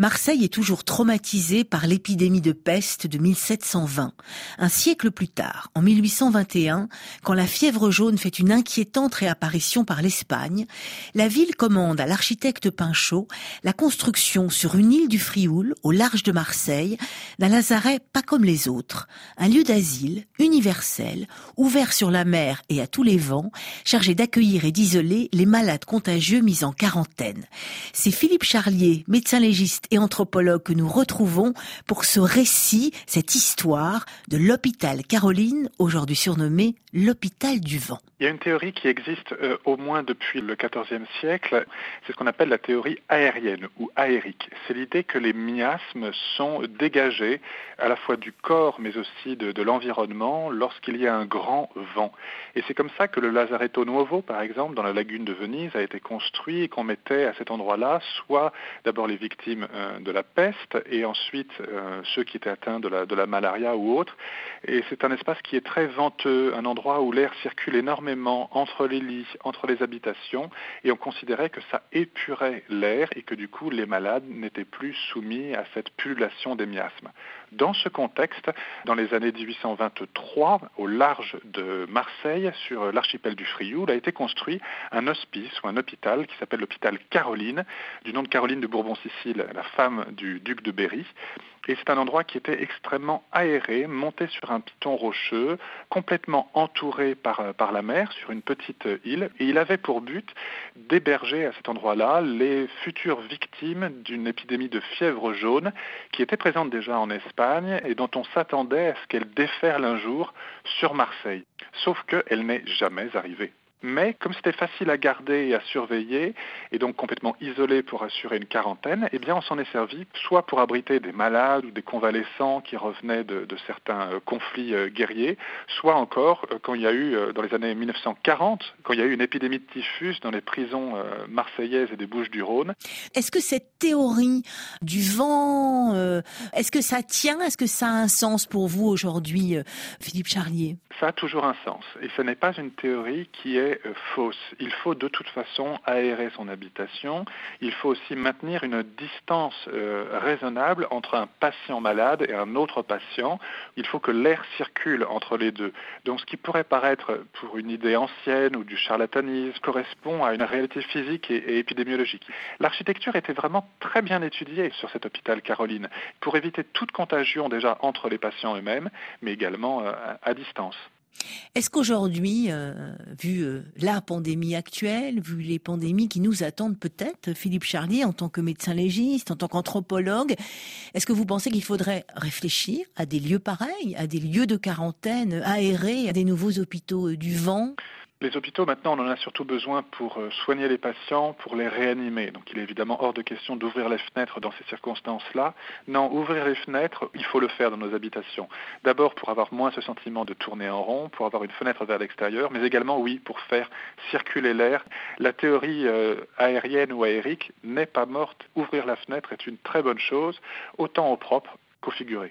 Marseille est toujours traumatisée par l'épidémie de peste de 1720. Un siècle plus tard, en 1821, quand la fièvre jaune fait une inquiétante réapparition par l'Espagne, la ville commande à l'architecte Pinchot la construction sur une île du Frioul, au large de Marseille, d'un lazaret pas comme les autres, un lieu d'asile universel, ouvert sur la mer et à tous les vents, chargé d'accueillir et d'isoler les malades contagieux mis en quarantaine. C'est Philippe Charlier, médecin légiste et anthropologue que nous retrouvons pour ce récit, cette histoire de l'hôpital Caroline, aujourd'hui surnommé l'hôpital du vent. Il y a une théorie qui existe euh, au moins depuis le XIVe siècle, c'est ce qu'on appelle la théorie aérienne ou aérique. C'est l'idée que les miasmes sont dégagés à la fois du corps mais aussi de, l'environnement lorsqu'il y a un grand vent. Et c'est comme ça que le Lazaretto Nuovo, par exemple, dans la lagune de Venise, a été construit et qu'on mettait à cet endroit-là soit d'abord les victimes euh, de la peste et ensuite euh, ceux qui étaient atteints de la, de la malaria ou autre. Et c'est un espace qui est très venteux, un endroit où l'air circule énormément entre les lits, entre les habitations, et on considérait que ça épurait l'air et que du coup les malades n'étaient plus soumis à cette pullulation des miasmes. Dans ce contexte, dans les années 1823, au large de Marseille, sur l'archipel du Frioul, a été construit un hospice ou un hôpital qui s'appelle l'hôpital Caroline, du nom de Caroline de Bourbon-Sicile, femme du duc de Berry. Et c'est un endroit qui était extrêmement aéré, monté sur un piton rocheux, complètement entouré par, euh, par la mer, sur une petite île. Et il avait pour but d'héberger à cet endroit-là les futures victimes d'une épidémie de fièvre jaune qui était présente déjà en Espagne et dont on s'attendait à ce qu'elle déferle un jour sur Marseille. Sauf qu'elle n'est jamais arrivée. Mais comme c'était facile à garder et à surveiller, et donc complètement isolé pour assurer une quarantaine, eh bien on s'en est servi soit pour abriter des malades ou des convalescents qui revenaient de, certains euh, conflits euh, guerriers, soit encore euh, quand il y a eu, dans les années 1940, quand il y a eu une épidémie de typhus dans les prisons marseillaises et des Bouches du Rhône. Est-ce que cette théorie du vent, est-ce que ça tient? Est-ce que ça a un sens pour vous aujourd'hui, Philippe Charlier? Ça a toujours un sens. Et ce n'est pas une théorie qui est euh, fausse. Il faut de toute façon aérer son habitation. Il faut aussi maintenir une distance euh, raisonnable entre un patient malade et un autre patient. Il faut que l'air circule entre les deux. Donc ce qui pourrait paraître pour une idée ancienne ou du charlatanisme correspond à une réalité physique et, épidémiologique. L'architecture était vraiment très bien étudiée sur cet hôpital Caroline pour éviter toute contagion déjà entre les patients eux-mêmes, mais également euh, à distance. Est-ce qu'aujourd'hui, euh, vu euh, la pandémie actuelle, vu les pandémies qui nous attendent peut-être, Philippe Charlier, en tant que médecin légiste, en tant qu'anthropologue, est-ce que vous pensez qu'il faudrait réfléchir à des lieux pareils, à des lieux de quarantaine aérés, à des nouveaux hôpitaux euh, du vent? Les hôpitaux, maintenant, on en a surtout besoin pour euh, soigner les patients, pour les réanimer. Donc il est évidemment hors de question d'ouvrir les fenêtres dans ces circonstances-là. Non, ouvrir les fenêtres, il faut le faire dans nos habitations. D'abord pour avoir moins ce sentiment de tourner en rond, pour avoir une fenêtre vers l'extérieur, mais également, oui, pour faire circuler l'air. La théorie euh, aérienne ou aérique n'est pas morte. Ouvrir la fenêtre est une très bonne chose, autant au propre qu'au figuré.